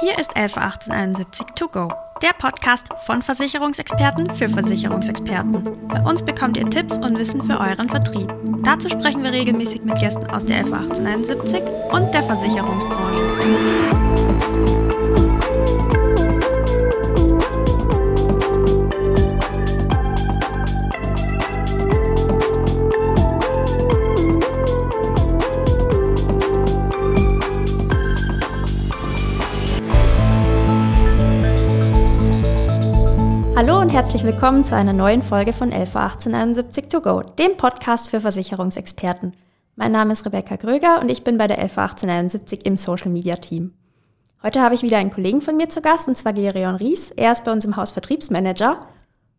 Hier ist 111871 To Go, der Podcast von Versicherungsexperten für Versicherungsexperten. Bei uns bekommt ihr Tipps und Wissen für euren Vertrieb. Dazu sprechen wir regelmäßig mit Gästen aus der 111871 und der Versicherungsbranche. Herzlich willkommen zu einer neuen Folge von 111871 to go, dem Podcast für Versicherungsexperten. Mein Name ist Rebecca Gröger und ich bin bei der 111871 im Social Media Team. Heute habe ich wieder einen Kollegen von mir zu Gast, und zwar Gerion Ries. Er ist bei uns im Haus Vertriebsmanager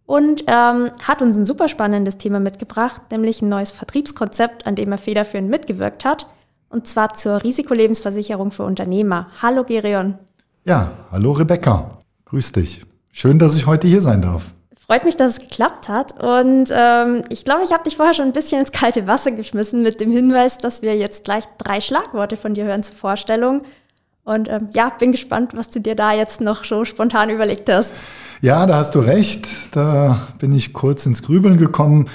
und ähm, hat uns ein super spannendes Thema mitgebracht, nämlich ein neues Vertriebskonzept, an dem er federführend mitgewirkt hat, und zwar zur Risikolebensversicherung für Unternehmer. Hallo Gerion. Ja, hallo Rebecca. Grüß dich. Schön, dass ich heute hier sein darf. Freut mich, dass es geklappt hat. Und ähm, ich glaube, ich habe dich vorher schon ein bisschen ins kalte Wasser geschmissen mit dem Hinweis, dass wir jetzt gleich drei Schlagworte von dir hören zur Vorstellung. Und ähm, ja, bin gespannt, was du dir da jetzt noch so spontan überlegt hast. Ja, da hast du recht. Da bin ich kurz ins Grübeln gekommen.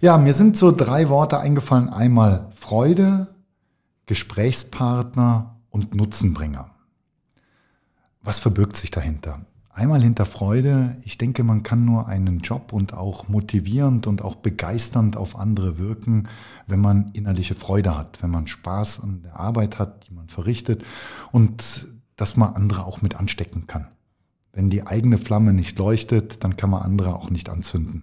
Ja, mir sind so drei Worte eingefallen. Einmal Freude, Gesprächspartner und Nutzenbringer. Was verbirgt sich dahinter? Einmal hinter Freude. Ich denke, man kann nur einen Job und auch motivierend und auch begeisternd auf andere wirken, wenn man innerliche Freude hat, wenn man Spaß an der Arbeit hat, die man verrichtet und dass man andere auch mit anstecken kann. Wenn die eigene Flamme nicht leuchtet, dann kann man andere auch nicht anzünden.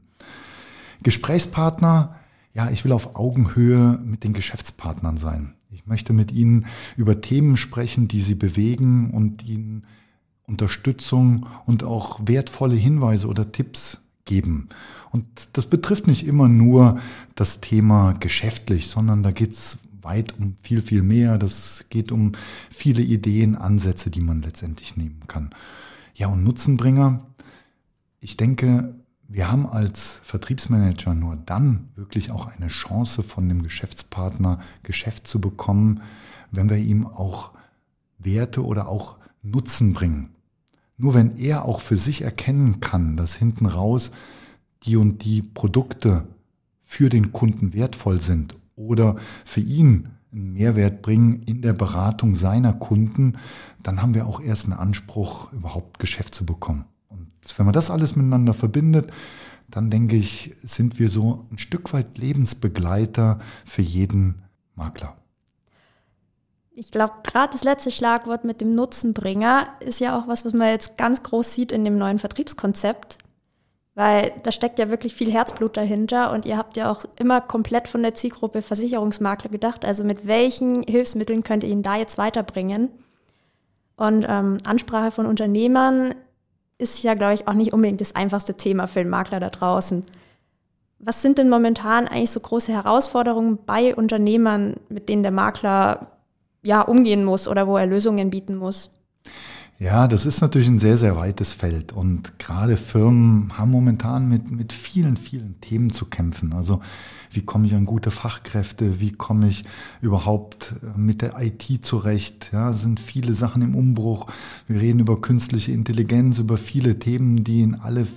Gesprächspartner, ja, ich will auf Augenhöhe mit den Geschäftspartnern sein. Ich möchte mit ihnen über Themen sprechen, die sie bewegen und ihnen Unterstützung und auch wertvolle Hinweise oder Tipps geben. Und das betrifft nicht immer nur das Thema geschäftlich, sondern da geht es weit um viel, viel mehr. Das geht um viele Ideen, Ansätze, die man letztendlich nehmen kann. Ja, und Nutzenbringer, ich denke, wir haben als Vertriebsmanager nur dann wirklich auch eine Chance von dem Geschäftspartner Geschäft zu bekommen, wenn wir ihm auch Werte oder auch Nutzen bringen. Nur wenn er auch für sich erkennen kann, dass hinten raus die und die Produkte für den Kunden wertvoll sind oder für ihn einen Mehrwert bringen in der Beratung seiner Kunden, dann haben wir auch erst einen Anspruch, überhaupt Geschäft zu bekommen. Und wenn man das alles miteinander verbindet, dann denke ich, sind wir so ein Stück weit Lebensbegleiter für jeden Makler ich glaube, gerade das letzte Schlagwort mit dem Nutzenbringer ist ja auch was, was man jetzt ganz groß sieht in dem neuen Vertriebskonzept. Weil da steckt ja wirklich viel Herzblut dahinter und ihr habt ja auch immer komplett von der Zielgruppe Versicherungsmakler gedacht. Also mit welchen Hilfsmitteln könnt ihr ihn da jetzt weiterbringen? Und ähm, Ansprache von Unternehmern ist ja, glaube ich, auch nicht unbedingt das einfachste Thema für den Makler da draußen. Was sind denn momentan eigentlich so große Herausforderungen bei Unternehmern, mit denen der Makler ja, umgehen muss oder wo er Lösungen bieten muss? Ja, das ist natürlich ein sehr, sehr weites Feld. Und gerade Firmen haben momentan mit, mit vielen, vielen Themen zu kämpfen. Also wie komme ich an gute Fachkräfte? Wie komme ich überhaupt äh, mit der IT zurecht? Ja, sind viele Sachen im Umbruch. Wir reden über künstliche Intelligenz, über viele Themen, die in alle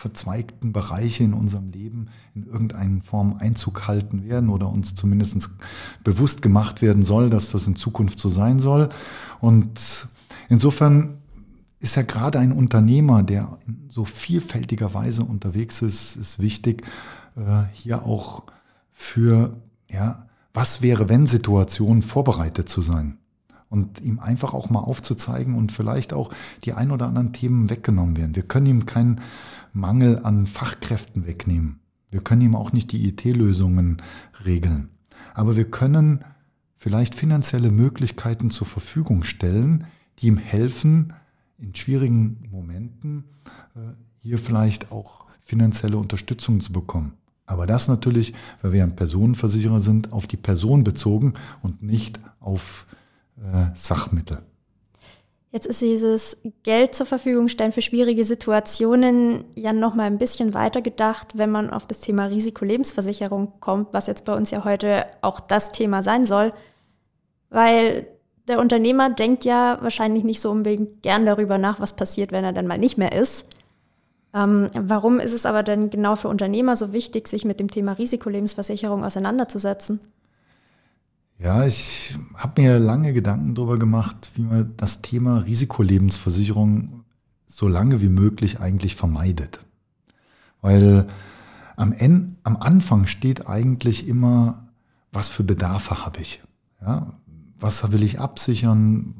verzweigten Bereiche in unserem Leben in irgendeiner Form Einzug halten werden oder uns zumindest bewusst gemacht werden soll, dass das in Zukunft so sein soll. Und insofern ist ja gerade ein Unternehmer, der in so vielfältiger Weise unterwegs ist, ist wichtig, äh, hier auch für, ja, was wäre, wenn Situationen vorbereitet zu sein und ihm einfach auch mal aufzuzeigen und vielleicht auch die ein oder anderen Themen weggenommen werden. Wir können ihm keinen Mangel an Fachkräften wegnehmen. Wir können ihm auch nicht die IT-Lösungen regeln. Aber wir können vielleicht finanzielle Möglichkeiten zur Verfügung stellen, die ihm helfen, in schwierigen Momenten äh, hier vielleicht auch finanzielle Unterstützung zu bekommen. Aber das natürlich, weil wir ein Personenversicherer sind, auf die Person bezogen und nicht auf äh, Sachmittel. Jetzt ist dieses Geld zur Verfügung stellen für schwierige Situationen ja noch mal ein bisschen weiter gedacht, wenn man auf das Thema Risikolebensversicherung kommt, was jetzt bei uns ja heute auch das Thema sein soll, weil der Unternehmer denkt ja wahrscheinlich nicht so unbedingt gern darüber nach, was passiert, wenn er dann mal nicht mehr ist. Ähm, warum ist es aber denn genau für Unternehmer so wichtig, sich mit dem Thema Risikolebensversicherung auseinanderzusetzen? Ja, ich habe mir lange Gedanken darüber gemacht, wie man das Thema Risikolebensversicherung so lange wie möglich eigentlich vermeidet. Weil am, Ende, am Anfang steht eigentlich immer, was für Bedarfe habe ich? Ja, was will ich absichern?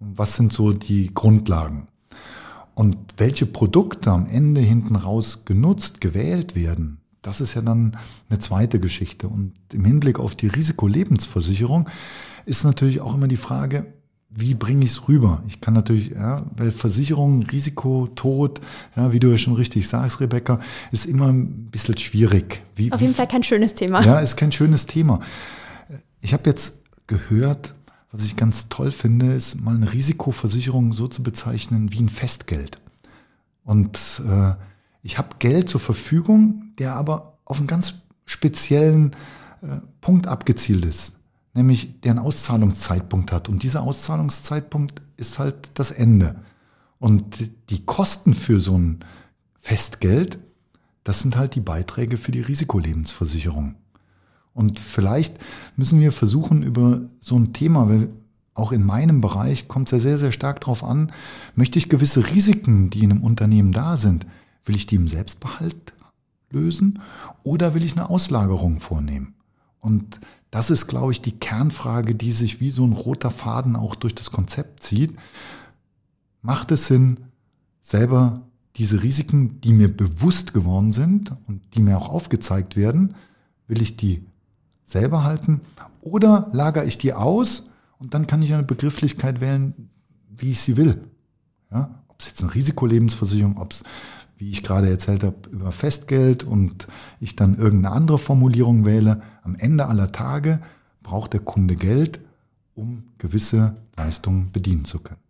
Was sind so die Grundlagen? Und welche Produkte am Ende hinten raus genutzt, gewählt werden, das ist ja dann eine zweite Geschichte. Und im Hinblick auf die Risikolebensversicherung ist natürlich auch immer die Frage, wie bringe ich es rüber? Ich kann natürlich, ja, weil Versicherung, Risiko, Tod, ja, wie du ja schon richtig sagst, Rebecca, ist immer ein bisschen schwierig. Wie, Auf jeden Fall kein schönes Thema. Ja, ist kein schönes Thema. Ich habe jetzt gehört, was ich ganz toll finde, ist mal eine Risikoversicherung so zu bezeichnen wie ein Festgeld. Und äh, ich habe Geld zur Verfügung, der aber auf einen ganz speziellen äh, Punkt abgezielt ist nämlich der einen Auszahlungszeitpunkt hat. Und dieser Auszahlungszeitpunkt ist halt das Ende. Und die Kosten für so ein Festgeld, das sind halt die Beiträge für die Risikolebensversicherung. Und vielleicht müssen wir versuchen, über so ein Thema, weil auch in meinem Bereich kommt es ja sehr, sehr stark darauf an, möchte ich gewisse Risiken, die in einem Unternehmen da sind, will ich die im Selbstbehalt lösen oder will ich eine Auslagerung vornehmen? Und das ist, glaube ich, die Kernfrage, die sich wie so ein roter Faden auch durch das Konzept zieht. Macht es Sinn, selber diese Risiken, die mir bewusst geworden sind und die mir auch aufgezeigt werden, will ich die selber halten oder lagere ich die aus und dann kann ich eine Begrifflichkeit wählen, wie ich sie will. Ja? Ob es jetzt eine Risikolebensversicherung, ob es wie ich gerade erzählt habe, über Festgeld und ich dann irgendeine andere Formulierung wähle, am Ende aller Tage braucht der Kunde Geld, um gewisse Leistungen bedienen zu können.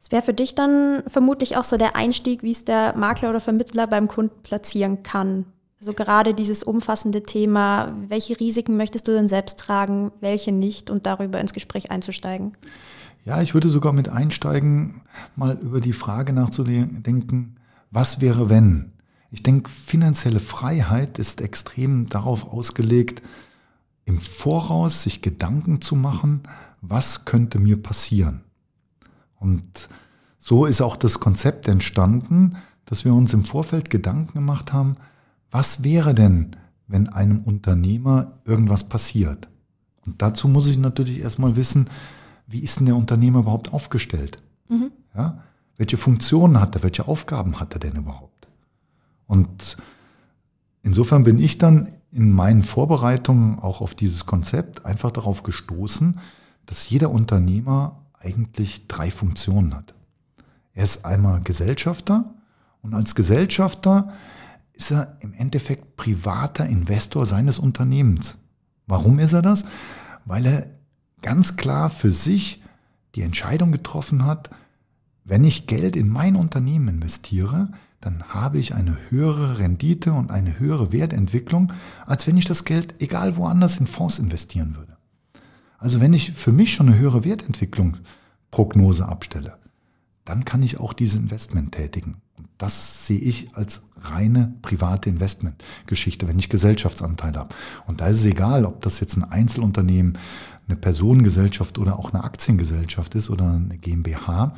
Es wäre für dich dann vermutlich auch so der Einstieg, wie es der Makler oder Vermittler beim Kunden platzieren kann. Also gerade dieses umfassende Thema, welche Risiken möchtest du denn selbst tragen, welche nicht und darüber ins Gespräch einzusteigen. Ja, ich würde sogar mit einsteigen, mal über die Frage nachzudenken, was wäre wenn? Ich denke, finanzielle Freiheit ist extrem darauf ausgelegt, im Voraus sich Gedanken zu machen, was könnte mir passieren. Und so ist auch das Konzept entstanden, dass wir uns im Vorfeld Gedanken gemacht haben, was wäre denn, wenn einem Unternehmer irgendwas passiert? Und dazu muss ich natürlich erstmal wissen, wie ist denn der Unternehmer überhaupt aufgestellt? Mhm. Ja? Welche Funktionen hat er? Welche Aufgaben hat er denn überhaupt? Und insofern bin ich dann in meinen Vorbereitungen auch auf dieses Konzept einfach darauf gestoßen, dass jeder Unternehmer eigentlich drei Funktionen hat. Er ist einmal Gesellschafter und als Gesellschafter ist er im Endeffekt privater Investor seines Unternehmens. Warum ist er das? Weil er ganz klar für sich die Entscheidung getroffen hat, wenn ich Geld in mein Unternehmen investiere, dann habe ich eine höhere Rendite und eine höhere Wertentwicklung, als wenn ich das Geld egal woanders in Fonds investieren würde. Also wenn ich für mich schon eine höhere Wertentwicklungsprognose abstelle, dann kann ich auch diese Investment tätigen. Und das sehe ich als reine private Investmentgeschichte, wenn ich Gesellschaftsanteile habe. Und da ist es egal, ob das jetzt ein Einzelunternehmen, eine Personengesellschaft oder auch eine Aktiengesellschaft ist oder eine GmbH.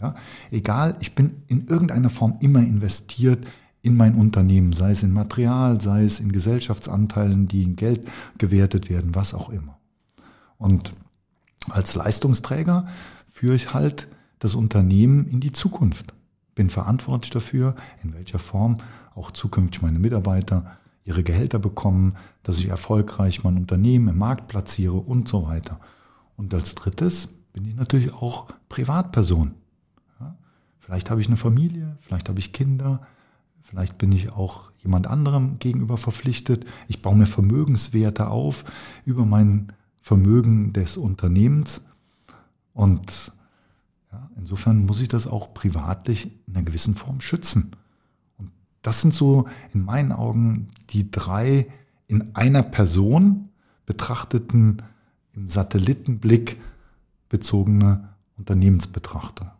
Ja? Egal, ich bin in irgendeiner Form immer investiert in mein Unternehmen, sei es in Material, sei es in Gesellschaftsanteilen, die in Geld gewertet werden, was auch immer. Und als Leistungsträger führe ich halt das Unternehmen in die Zukunft. Bin verantwortlich dafür, in welcher Form auch zukünftig meine Mitarbeiter ihre Gehälter bekommen, dass ich erfolgreich mein Unternehmen im Markt platziere und so weiter. Und als drittes bin ich natürlich auch Privatperson. Vielleicht habe ich eine Familie, vielleicht habe ich Kinder, vielleicht bin ich auch jemand anderem gegenüber verpflichtet. Ich baue mir Vermögenswerte auf über mein Vermögen des Unternehmens. Und ja, insofern muss ich das auch privatlich in einer gewissen Form schützen. Und das sind so in meinen Augen die drei in einer Person betrachteten im Satellitenblick risikobezogene Unternehmensbetrachtung.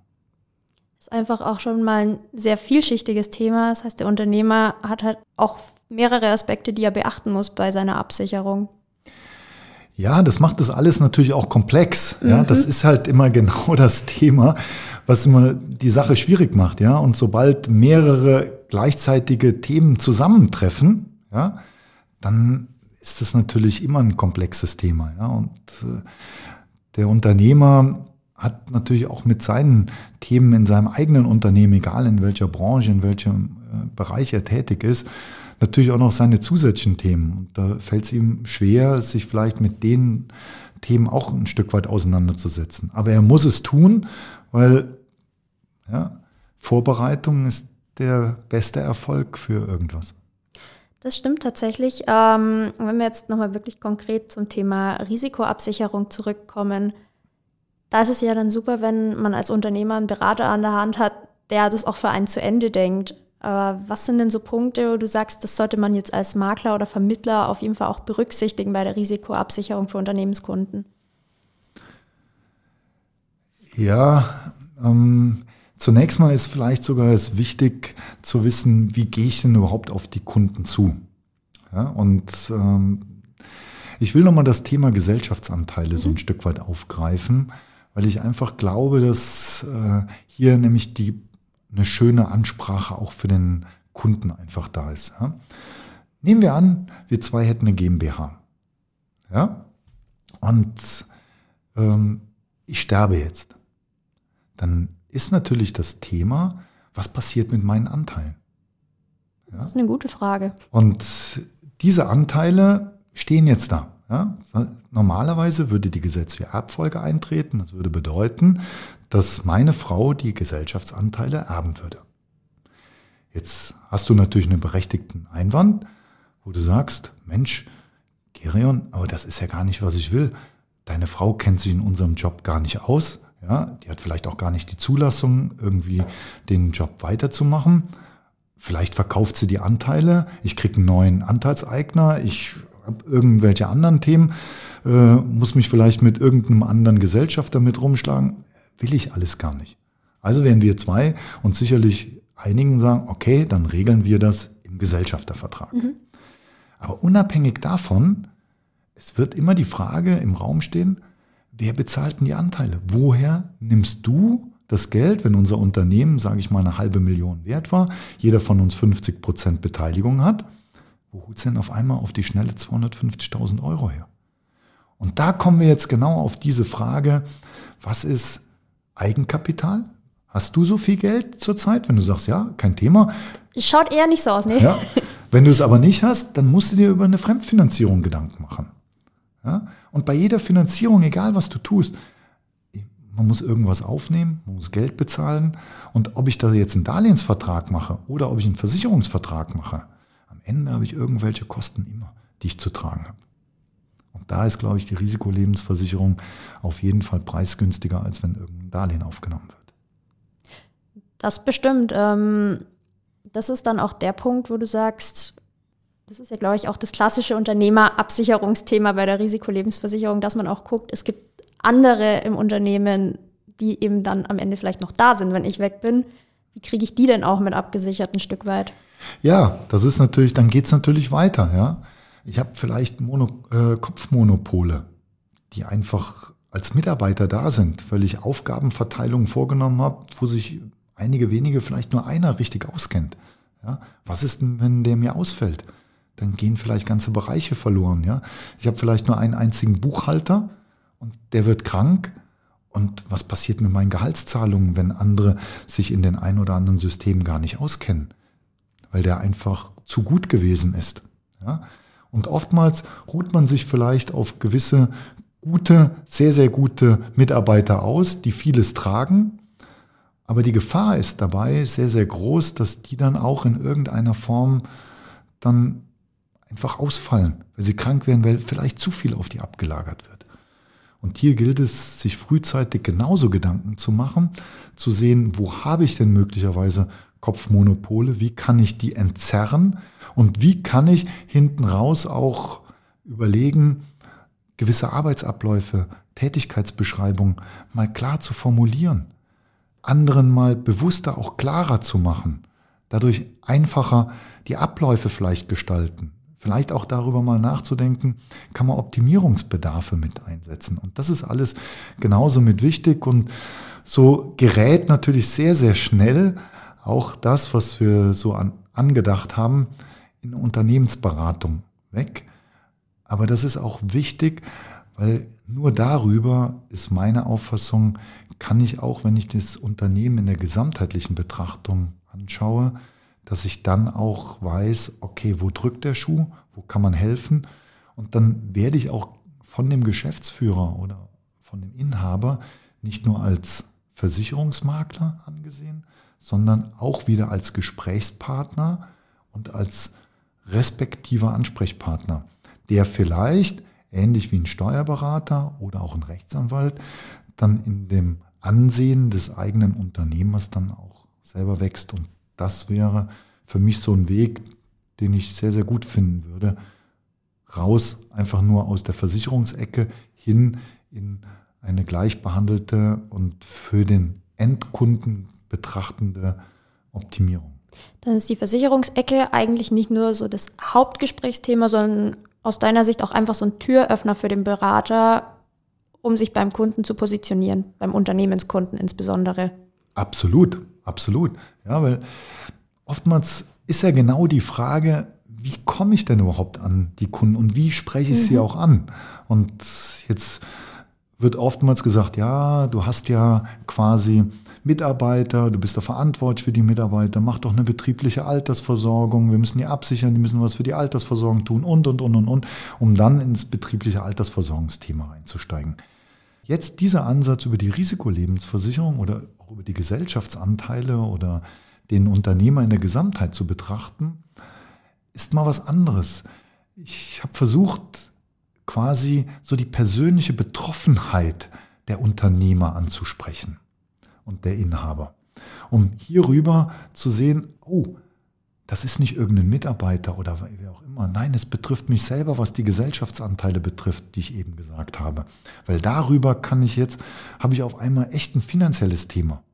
Ist einfach auch schon mal ein sehr vielschichtiges Thema. Das heißt, der Unternehmer hat halt auch mehrere Aspekte, die er beachten muss bei seiner Absicherung. Ja, das macht das alles natürlich auch komplex. Ja, mhm. das ist halt immer genau das Thema, was immer die Sache schwierig macht. Ja, und sobald mehrere gleichzeitige Themen zusammentreffen, ja, dann ist das natürlich immer ein komplexes Thema. Ja, und äh, der Unternehmer hat natürlich auch mit seinen Themen in seinem eigenen Unternehmen, egal in welcher Branche, in welchem äh, Bereich er tätig ist, natürlich auch noch seine zusätzlichen Themen. Und da fällt es ihm schwer, sich vielleicht mit den Themen auch ein Stück weit auseinanderzusetzen. Aber er muss es tun, weil ja, Vorbereitung ist der beste Erfolg für irgendwas. Das stimmt tatsächlich. Ähm, wenn wir jetzt nochmal wirklich konkret zum Thema Risikoabsicherung zurückkommen, da ist es ja dann super, wenn man als Unternehmer einen Berater an der Hand hat, der das auch für einen zu Ende denkt. Aber was sind denn so Punkte, wo du sagst, das sollte man jetzt als Makler oder Vermittler auf jeden Fall auch berücksichtigen bei der Risikoabsicherung für Unternehmenskunden? Ja, ähm, zunächst mal ist vielleicht sogar es wichtig zu wissen, wie gehe ich denn überhaupt auf die Kunden zu? Ja, und ähm, ich will nochmal das Thema Gesellschaftsanteile so ein mhm. Stück weit aufgreifen, weil ich einfach glaube, dass äh, hier nämlich die eine schöne Ansprache auch für den Kunden einfach da ist. Ja. Nehmen wir an, wir zwei hätten eine GmbH. Ja? Und ähm, ich sterbe jetzt. Dann ist natürlich das Thema, was passiert mit meinen Anteilen? Ja? Das ist eine gute Frage. Und diese Anteile stehen jetzt da. Ja? Normalerweise würde die gesetzliche Erbfolge eintreten. Das würde bedeuten, dass meine Frau die Gesellschaftsanteile erben würde. Jetzt hast du natürlich einen berechtigten Einwand, wo du sagst, Mensch, Gerion, aber das ist ja gar nicht, was ich will. Deine Frau kennt sich in unserem Job gar nicht aus. Ja, die hat vielleicht auch gar nicht die Zulassung, irgendwie den Job weiterzumachen. Vielleicht verkauft sie die Anteile. Ich kriege einen neuen Anteilseigner. Ich habe irgendwelche anderen Themen. Äh, muss mich vielleicht mit irgendeinem anderen Gesellschafter mit rumschlagen will ich alles gar nicht. Also werden wir zwei uns sicherlich einigen sagen, okay, dann regeln wir das im Gesellschaftervertrag. Mhm. Aber unabhängig davon, es wird immer die Frage im Raum stehen, wer bezahlt denn die Anteile? Woher nimmst du das Geld, wenn unser Unternehmen, sage ich mal, eine halbe Million wert war, jeder von uns 50 Prozent Beteiligung hat, wo holt es denn auf einmal auf die schnelle 250.000 Euro her? Und da kommen wir jetzt genau auf diese Frage, was ist Eigenkapital? Hast du so viel Geld zurzeit? Wenn du sagst, ja, kein Thema. Schaut eher nicht so aus, ne? Ja. Wenn du es aber nicht hast, dann musst du dir über eine Fremdfinanzierung Gedanken machen. Ja? Und bei jeder Finanzierung, egal was du tust, man muss irgendwas aufnehmen, man muss Geld bezahlen. Und ob ich da jetzt einen Darlehensvertrag mache oder ob ich einen Versicherungsvertrag mache, Ende habe ich irgendwelche Kosten immer, die ich zu tragen habe da ist, glaube ich, die Risikolebensversicherung auf jeden Fall preisgünstiger, als wenn irgendein Darlehen aufgenommen wird. Das bestimmt. Ähm, das ist dann auch der Punkt, wo du sagst, das ist ja, glaube ich, auch das klassische Unternehmerabsicherungsthema bei der Risikolebensversicherung, dass man auch guckt, es gibt andere im Unternehmen, die eben dann am Ende vielleicht noch da sind, wenn ich weg bin. Wie kriege ich die denn auch mit abgesichert ein Stück weit? Ja, das ist natürlich, dann geht es natürlich weiter, ja. Ich habe vielleicht Mono, äh, Kopfmonopole, die einfach als Mitarbeiter da sind, weil ich Aufgabenverteilungen vorgenommen habe, wo sich einige wenige, vielleicht nur einer richtig auskennt. Ja, was ist denn, wenn der mir ausfällt? Dann gehen vielleicht ganze Bereiche verloren. Ja, ich habe vielleicht nur einen einzigen Buchhalter und der wird krank. Und was passiert mit meinen Gehaltszahlungen, wenn andere sich in den ein oder anderen Systemen gar nicht auskennen? Weil der einfach zu gut gewesen ist. Ja? Und oftmals ruht man sich vielleicht auf gewisse gute, sehr, sehr gute Mitarbeiter aus, die vieles tragen. Aber die Gefahr ist dabei sehr, sehr groß, dass die dann auch in irgendeiner Form dann einfach ausfallen, weil sie krank werden, weil vielleicht zu viel auf die abgelagert wird. Und hier gilt es, sich frühzeitig genauso Gedanken zu machen, zu sehen, wo habe ich denn möglicherweise Kopfmonopole, wie kann ich die entzerren und wie kann ich hinten raus auch überlegen, gewisse Arbeitsabläufe Tätigkeitsbeschreibung mal klar zu formulieren, anderen mal bewusster auch klarer zu machen, dadurch einfacher die Abläufe vielleicht gestalten, vielleicht auch darüber mal nachzudenken, kann man Optimierungsbedarfe mit einsetzen. Und das ist alles genauso mit wichtig und so gerät natürlich sehr, sehr schnell auch das, was wir so an, angedacht haben, in Unternehmensberatung weg. Aber das ist auch wichtig, weil nur darüber ist meine Auffassung, kann ich auch, wenn ich das Unternehmen in der gesamtheitlichen Betrachtung anschaue, dass ich dann auch weiß, okay, wo drückt der Schuh, wo kann man helfen? Und dann werde ich auch von dem Geschäftsführer oder von dem Inhaber nicht nur als Versicherungsmakler angesehen, sondern auch wieder als Gesprächspartner und als respektiver Ansprechpartner, der vielleicht, ähnlich wie ein Steuerberater oder auch ein Rechtsanwalt, dann in dem Ansehen des eigenen Unternehmers dann auch selber wächst. Und das wäre für mich so ein Weg, den ich sehr, sehr gut finden würde. Raus einfach nur aus der Versicherungsecke hin in eine gleichbehandelte und für den Endkunden betrachtende Optimierung. Dann ist die Versicherungsecke eigentlich nicht nur so das Hauptgesprächsthema, sondern aus deiner Sicht auch einfach so ein Türöffner für den Berater, um sich beim Kunden zu positionieren, beim Unternehmenskunden insbesondere. Absolut, absolut. Ja, weil oftmals ist ja genau die Frage, wie komme ich denn überhaupt an die Kunden und wie spreche ich mhm. sie auch an? Und jetzt wird oftmals gesagt, ja, du hast ja quasi Mitarbeiter, du bist da verantwortlich für die Mitarbeiter, mach doch eine betriebliche Altersversorgung, wir müssen die absichern, die müssen was für die Altersversorgung tun und, und, und, und, und, um dann ins betriebliche Altersversorgungsthema einzusteigen. Jetzt dieser Ansatz über die Risikolebensversicherung oder auch über die Gesellschaftsanteile oder den Unternehmer in der Gesamtheit zu betrachten, ist mal was anderes. Ich habe versucht, quasi so die persönliche Betroffenheit der Unternehmer anzusprechen und der Inhaber. Um hierüber zu sehen, oh, das ist nicht irgendein Mitarbeiter oder wer auch immer. Nein, es betrifft mich selber, was die Gesellschaftsanteile betrifft, die ich eben gesagt habe. Weil darüber kann ich jetzt, habe ich auf einmal echt ein finanzielles Thema.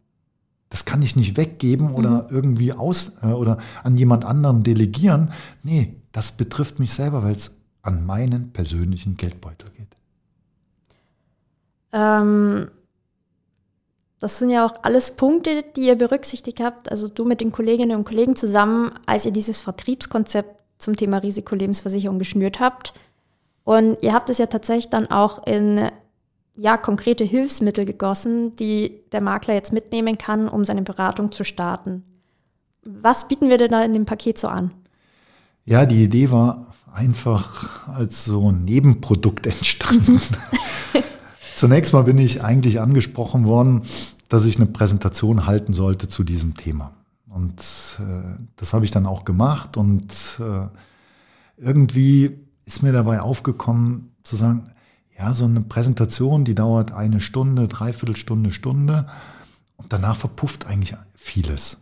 Das kann ich nicht weggeben oder mhm. irgendwie aus äh, oder an jemand anderen delegieren. Nee, das betrifft mich selber, weil es an meinen persönlichen Geldbeutel geht. Ähm, das sind ja auch alles Punkte, die ihr berücksichtigt habt, also du mit den Kolleginnen und Kollegen zusammen, als ihr dieses Vertriebskonzept zum Thema Risikolebensversicherung geschnürt habt. Und ihr habt es ja tatsächlich dann auch in ja, konkrete Hilfsmittel gegossen, die der Makler jetzt mitnehmen kann, um seine Beratung zu starten. Was bieten wir denn da in dem Paket so an? Ja, die Idee war einfach als so ein Nebenprodukt entstanden. Zunächst mal bin ich eigentlich angesprochen worden, dass ich eine Präsentation halten sollte zu diesem Thema. Und äh, das habe ich dann auch gemacht und äh, irgendwie ist mir dabei aufgekommen zu sagen, ja, so eine Präsentation, die dauert eine Stunde, dreiviertel Stunde, Stunde und danach verpufft eigentlich vieles.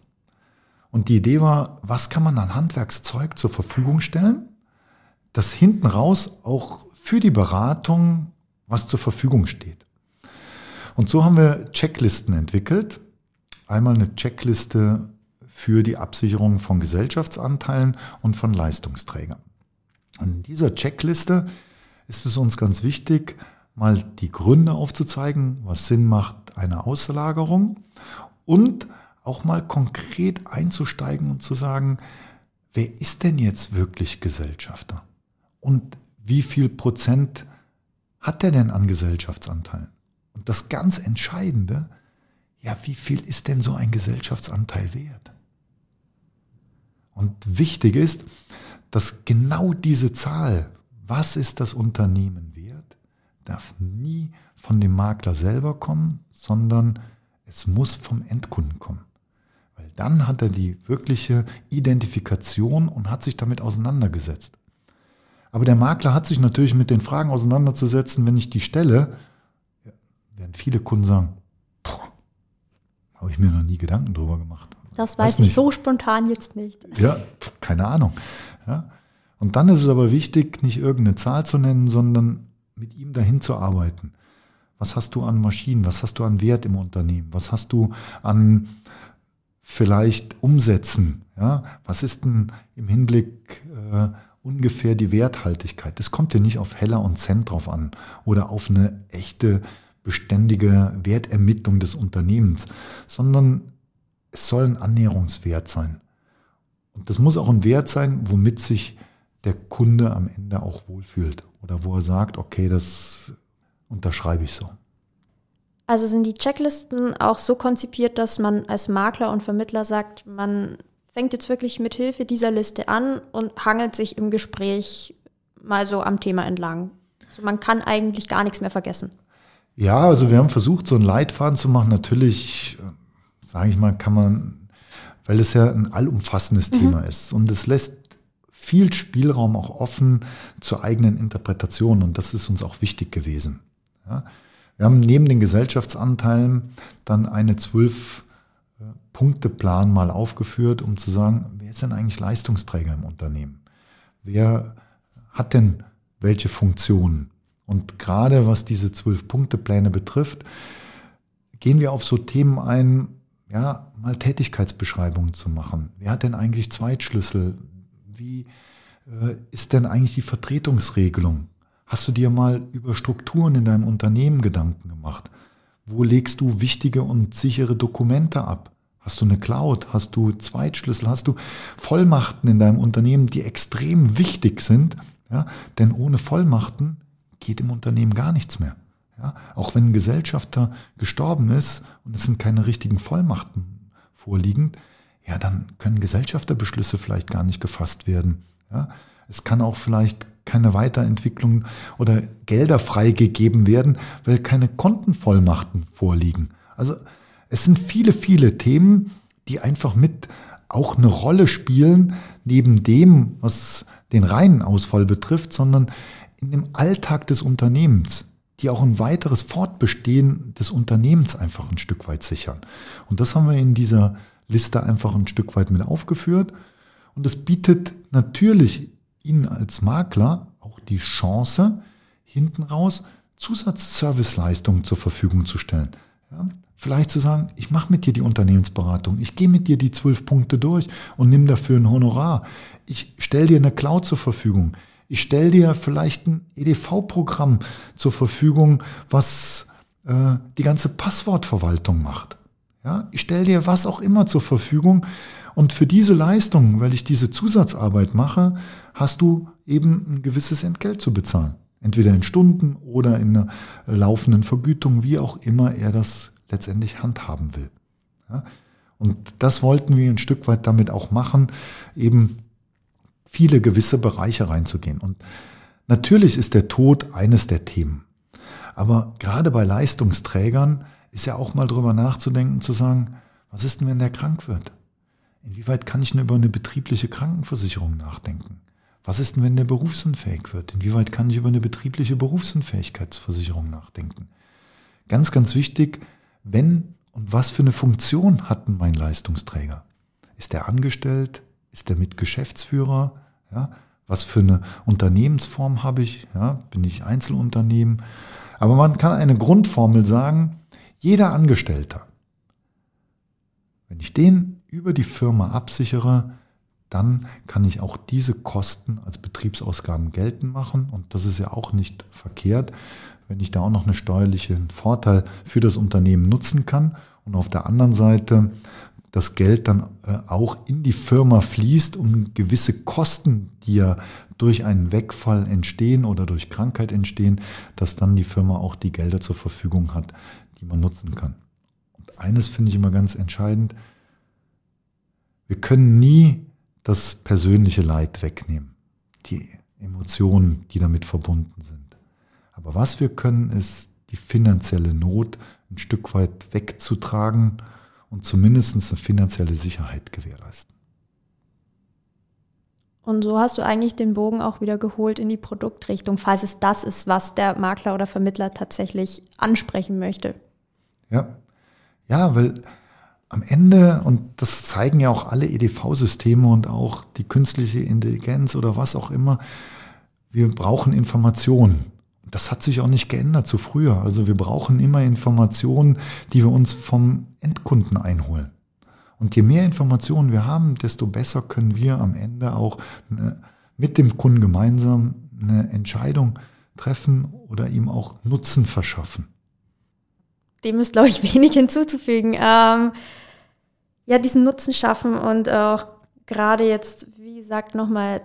Und die Idee war, was kann man an Handwerkszeug zur Verfügung stellen, das hinten raus auch für die Beratung was zur Verfügung steht. Und so haben wir Checklisten entwickelt. Einmal eine Checkliste für die Absicherung von Gesellschaftsanteilen und von Leistungsträgern. Und in dieser Checkliste ist es uns ganz wichtig, mal die Gründe aufzuzeigen, was Sinn macht eine Auslagerung und auch mal konkret einzusteigen und zu sagen, wer ist denn jetzt wirklich Gesellschafter? Und wie viel Prozent hat der denn an Gesellschaftsanteilen? Und das ganz Entscheidende, ja, wie viel ist denn so ein Gesellschaftsanteil wert? Und wichtig ist, dass genau diese Zahl, was ist das Unternehmen wert, darf nie von dem Makler selber kommen, sondern es muss vom Endkunden kommen. Weil dann hat er die wirkliche Identifikation und hat sich damit auseinandergesetzt. Aber der Makler hat sich natürlich mit den Fragen auseinanderzusetzen, wenn ich die stelle, werden viele Kunden sagen, habe ich mir noch nie Gedanken drüber gemacht. Das weiß, weiß ich so spontan jetzt nicht. Ja, keine Ahnung. Ja. Und dann ist es aber wichtig, nicht irgendeine Zahl zu nennen, sondern mit ihm dahin zu arbeiten. Was hast du an Maschinen? Was hast du an Wert im Unternehmen? Was hast du an vielleicht Umsätzen? Ja, was ist denn im Hinblick äh, ungefähr die Werthaltigkeit? Das kommt ja nicht auf Heller und Cent drauf an oder auf eine echte beständige Wertermittlung des Unternehmens, sondern es soll ein Annäherungswert sein. Und das muss auch ein Wert sein, womit sich der Kunde am Ende auch wohlfühlt oder wo er sagt, okay, das unterschreibe ich so. Also sind die Checklisten auch so konzipiert, dass man als Makler und Vermittler sagt, man fängt jetzt wirklich mit Hilfe dieser Liste an und hangelt sich im Gespräch mal so am Thema entlang. Also man kann eigentlich gar nichts mehr vergessen. Ja, also wir haben versucht, so einen Leitfaden zu machen. Natürlich, äh, sage ich mal, kann man, weil es ja ein allumfassendes mhm. Thema ist und es lässt viel Spielraum auch offen zur eigenen Interpretation und das ist uns auch wichtig gewesen. Ja. Wir haben neben den Gesellschaftsanteilen dann eine zwölf Punkteplan mal aufgeführt, um zu sagen, wer ist denn eigentlich Leistungsträger im Unternehmen? Wer hat denn welche Funktionen? Und gerade was diese zwölf Punktepläne betrifft, gehen wir auf so Themen ein, ja, mal Tätigkeitsbeschreibungen zu machen. Wer hat denn eigentlich Zweitschlüssel? Wie äh, ist denn eigentlich die Vertretungsregelung? Hast du dir mal über Strukturen in deinem Unternehmen Gedanken gemacht? Wo legst du wichtige und sichere Dokumente ab? Hast du eine Cloud? Hast du Zweitschlüssel? Hast du Vollmachten in deinem Unternehmen, die extrem wichtig sind? Ja, denn ohne Vollmachten geht im Unternehmen gar nichts mehr. Ja, auch wenn ein Gesellschafter gestorben ist und es sind keine richtigen Vollmachten vorliegend, ja, dann können Gesellschafterbeschlüsse vielleicht gar nicht gefasst werden. Ja, es kann auch vielleicht keine Weiterentwicklung oder Gelder freigegeben werden, weil keine Kontenvollmachten vorliegen. Also es sind viele, viele Themen, die einfach mit auch eine Rolle spielen, neben dem, was den reinen Ausfall betrifft, sondern in dem Alltag des Unternehmens, die auch ein weiteres Fortbestehen des Unternehmens einfach ein Stück weit sichern. Und das haben wir in dieser Liste einfach ein Stück weit mit aufgeführt. Und es bietet natürlich Ihnen als Makler auch die Chance, hinten raus Zusatzserviceleistungen zur Verfügung zu stellen. Ja, vielleicht zu sagen, ich mache mit dir die Unternehmensberatung, ich gehe mit dir die zwölf Punkte durch und nimm dafür ein Honorar. Ich stelle dir eine Cloud zur Verfügung. Ich stelle dir vielleicht ein EDV-Programm zur Verfügung, was äh, die ganze Passwortverwaltung macht. Ja, ich stelle dir was auch immer zur Verfügung, und für diese Leistung, weil ich diese Zusatzarbeit mache, hast du eben ein gewisses Entgelt zu bezahlen. Entweder in Stunden oder in einer laufenden Vergütung, wie auch immer er das letztendlich handhaben will. Ja? Und das wollten wir ein Stück weit damit auch machen, eben viele gewisse Bereiche reinzugehen. Und natürlich ist der Tod eines der Themen. Aber gerade bei Leistungsträgern ist ja auch mal drüber nachzudenken, zu sagen, was ist denn, wenn der krank wird? Inwieweit kann ich denn über eine betriebliche Krankenversicherung nachdenken? Was ist denn, wenn der berufsunfähig wird? Inwieweit kann ich über eine betriebliche Berufsunfähigkeitsversicherung nachdenken? Ganz, ganz wichtig, wenn und was für eine Funktion hat denn mein Leistungsträger? Ist er angestellt? Ist er mit Geschäftsführer? Ja, was für eine Unternehmensform habe ich? Ja, bin ich Einzelunternehmen? Aber man kann eine Grundformel sagen, jeder Angestellter, wenn ich den über die Firma absichere, dann kann ich auch diese Kosten als Betriebsausgaben geltend machen. Und das ist ja auch nicht verkehrt, wenn ich da auch noch einen steuerlichen Vorteil für das Unternehmen nutzen kann. Und auf der anderen Seite das Geld dann äh, auch in die Firma fließt, um gewisse Kosten, die ja durch einen Wegfall entstehen oder durch Krankheit entstehen, dass dann die Firma auch die Gelder zur Verfügung hat, die man nutzen kann. Und eines finde ich immer ganz entscheidend, wir können nie das persönliche Leid wegnehmen, die Emotionen, die damit verbunden sind. Aber was wir können, ist die finanzielle Not ein Stück weit wegzutragen und zumindest eine finanzielle Sicherheit gewährleisten. Und so hast du eigentlich den Bogen auch wieder geholt in die Produktrichtung, falls es das ist, was der Makler oder Vermittler tatsächlich ansprechen möchte. Ja, ja, weil am Ende, und das zeigen ja auch alle EDV-Systeme und auch die künstliche Intelligenz oder was auch immer, wir brauchen Informationen. Das hat sich auch nicht geändert zu früher. Also wir brauchen immer Informationen, die wir uns vom Endkunden einholen. Und je mehr Informationen wir haben, desto besser können wir am Ende auch eine, mit dem Kunden gemeinsam eine Entscheidung treffen oder ihm auch Nutzen verschaffen. Dem ist, glaube ich, wenig hinzuzufügen. Ähm, ja, diesen Nutzen schaffen und auch gerade jetzt, wie gesagt, nochmal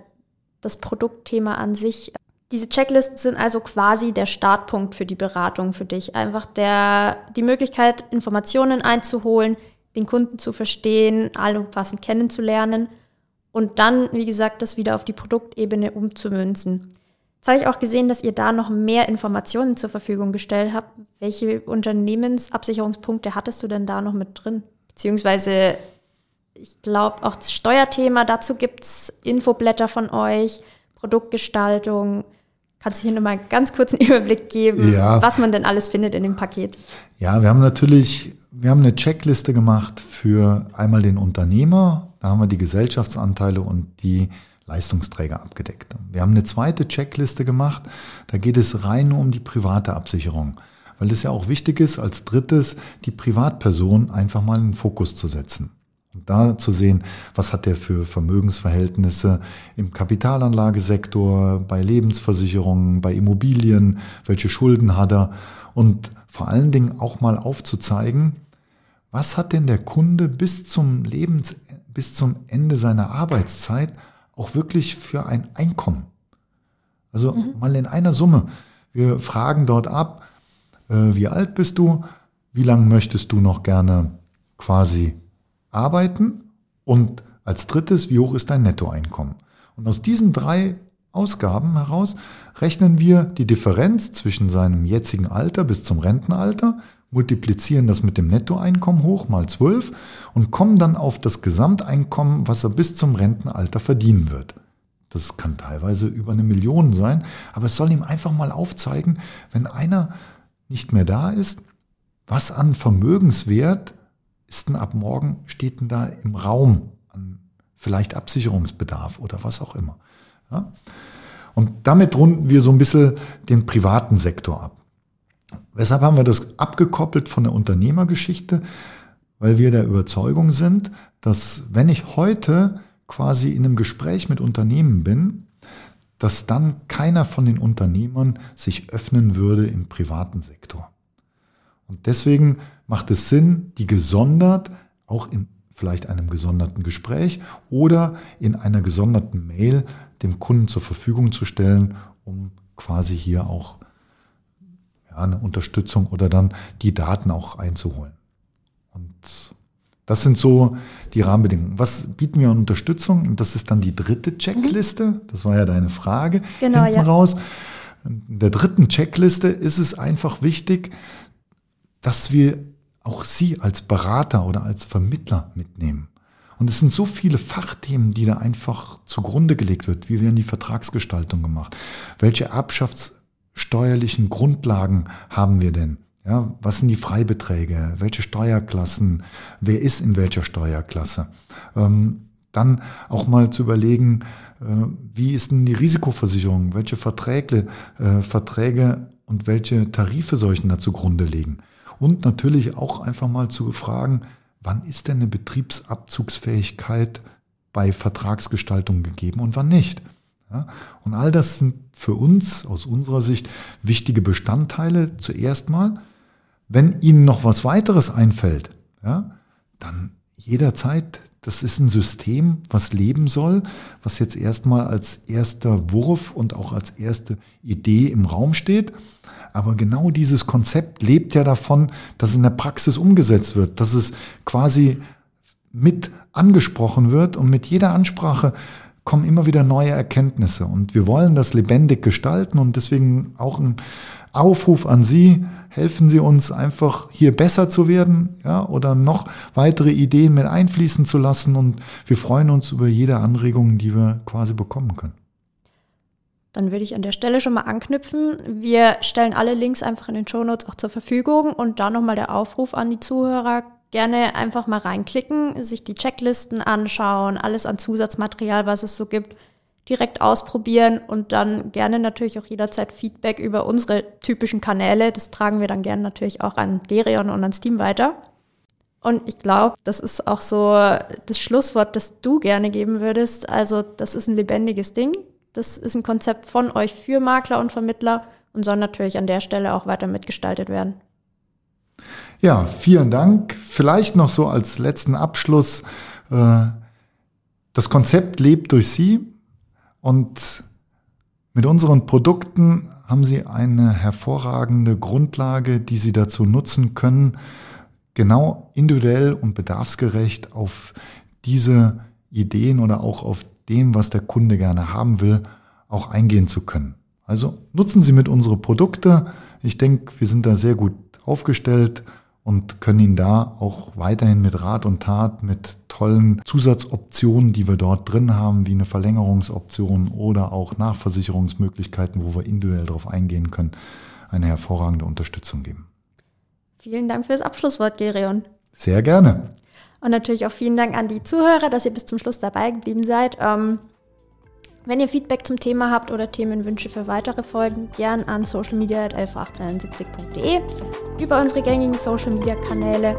das Produktthema an sich. Diese Checklisten sind also quasi der Startpunkt für die Beratung für dich. Einfach der, die Möglichkeit, Informationen einzuholen, den Kunden zu verstehen, allumfassend kennenzulernen und dann, wie gesagt, das wieder auf die Produktebene umzumünzen. Jetzt habe ich auch gesehen, dass ihr da noch mehr Informationen zur Verfügung gestellt habt. Welche Unternehmensabsicherungspunkte hattest du denn da noch mit drin? Beziehungsweise, ich glaube, auch das Steuerthema, dazu gibt es Infoblätter von euch, Produktgestaltung. Kannst du hier nochmal ganz kurz einen Überblick geben, ja. was man denn alles findet in dem Paket? Ja, wir haben natürlich, wir haben eine Checkliste gemacht für einmal den Unternehmer, da haben wir die Gesellschaftsanteile und die Leistungsträger abgedeckt. Wir haben eine zweite Checkliste gemacht, da geht es rein nur um die private Absicherung, weil es ja auch wichtig ist, als drittes die Privatperson einfach mal in den Fokus zu setzen. Und da zu sehen, was hat der für Vermögensverhältnisse im Kapitalanlagesektor, bei Lebensversicherungen, bei Immobilien, welche Schulden hat er und vor allen Dingen auch mal aufzuzeigen, was hat denn der Kunde bis zum Lebens, bis zum Ende seiner Arbeitszeit auch wirklich für ein Einkommen. Also mhm. mal in einer Summe. Wir fragen dort ab, äh, wie alt bist du, wie lange möchtest du noch gerne quasi arbeiten und als drittes, wie hoch ist dein Nettoeinkommen. Und aus diesen drei Ausgaben heraus rechnen wir die Differenz zwischen seinem jetzigen Alter bis zum Rentenalter multiplizieren das mit dem Nettoeinkommen hoch mal 12 und kommen dann auf das Gesamteinkommen, was er bis zum Rentenalter verdienen wird. Das kann teilweise über eine Million sein, aber es soll ihm einfach mal aufzeigen, wenn einer nicht mehr da ist, was an Vermögenswert ist denn ab morgen, steht denn da im Raum an vielleicht Absicherungsbedarf oder was auch immer. Ja? Und damit runden wir so ein bisschen den privaten Sektor ab. Weshalb haben wir das abgekoppelt von der Unternehmergeschichte? Weil wir der Überzeugung sind, dass wenn ich heute quasi in einem Gespräch mit Unternehmen bin, dass dann keiner von den Unternehmern sich öffnen würde im privaten Sektor. Und deswegen macht es Sinn, die gesondert, auch in vielleicht einem gesonderten Gespräch oder in einer gesonderten Mail dem Kunden zur Verfügung zu stellen, um quasi hier auch ja, eine Unterstützung oder dann die Daten auch einzuholen. Und das sind so die Rahmenbedingungen. Was bieten wir an Unterstützung? Das ist dann die dritte Checkliste. Mhm. Das war ja deine Frage genau, hinten ja. raus. In der dritten Checkliste ist es einfach wichtig, dass wir auch Sie als Berater oder als Vermittler mitnehmen. Und es sind so viele Fachthemen, die da einfach zugrunde gelegt wird. Wie werden die Vertragsgestaltung gemacht? Welche Erbschafts- steuerlichen Grundlagen haben wir denn? Ja, was sind die Freibeträge? Welche Steuerklassen? Wer ist in welcher Steuerklasse? Ähm, dann auch mal zu überlegen, äh, wie ist denn die Risikoversicherung? Welche Verträge, äh, Verträge und welche Tarife soll ich denn da zugrunde legen? Und natürlich auch einfach mal zu fragen, wann ist denn eine Betriebsabzugsfähigkeit bei Vertragsgestaltung gegeben und wann nicht? Ja, und all das sind für uns aus unserer Sicht wichtige Bestandteile zuerst mal. Wenn Ihnen noch was weiteres einfällt, ja, dann jederzeit, das ist ein System, was leben soll, was jetzt erstmal als erster Wurf und auch als erste Idee im Raum steht. Aber genau dieses Konzept lebt ja davon, dass es in der Praxis umgesetzt wird, dass es quasi mit angesprochen wird und mit jeder Ansprache kommen immer wieder neue Erkenntnisse. Und wir wollen das lebendig gestalten und deswegen auch ein Aufruf an Sie, helfen Sie uns einfach hier besser zu werden, ja, oder noch weitere Ideen mit einfließen zu lassen. Und wir freuen uns über jede Anregung, die wir quasi bekommen können. Dann würde ich an der Stelle schon mal anknüpfen. Wir stellen alle Links einfach in den Show Notes auch zur Verfügung. Und da nochmal der Aufruf an die Zuhörer, gerne einfach mal reinklicken, sich die Checklisten anschauen, alles an Zusatzmaterial, was es so gibt. direkt ausprobieren und dann gerne natürlich auch jederzeit Feedback über unsere typischen Kanäle. Das tragen wir dann gerne natürlich auch an Derion und an Steam weiter. Und ich glaube, das ist auch so das Schlusswort, das du gerne geben würdest. Also das ist ein lebendiges Ding. Das ist ein Konzept von euch für Makler und Vermittler und soll natürlich an der Stelle auch weiter mitgestaltet werden. Ja, vielen Dank. Vielleicht noch so als letzten Abschluss. Äh, das Konzept lebt durch Sie und mit unseren Produkten haben Sie eine hervorragende Grundlage, die Sie dazu nutzen können, genau individuell und bedarfsgerecht auf diese Ideen oder auch auf dem, was der Kunde gerne haben will, auch eingehen zu können. Also nutzen Sie mit unsere Produkte. Ich denke, wir sind da sehr gut aufgestellt und können Ihnen da auch weiterhin mit Rat und Tat, mit tollen Zusatzoptionen, die wir dort drin haben, wie eine Verlängerungsoption oder auch Nachversicherungsmöglichkeiten, wo wir individuell darauf eingehen können, eine hervorragende Unterstützung geben. Vielen Dank für das Abschlusswort, Gerion. Sehr gerne. Und natürlich auch vielen Dank an die Zuhörer, dass ihr bis zum Schluss dabei geblieben seid. Ähm, wenn ihr Feedback zum Thema habt oder Themenwünsche für weitere Folgen, gern an socialmedia.111870.de über unsere gängigen Social Media Kanäle.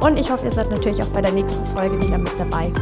Und ich hoffe, ihr seid natürlich auch bei der nächsten Folge wieder mit dabei.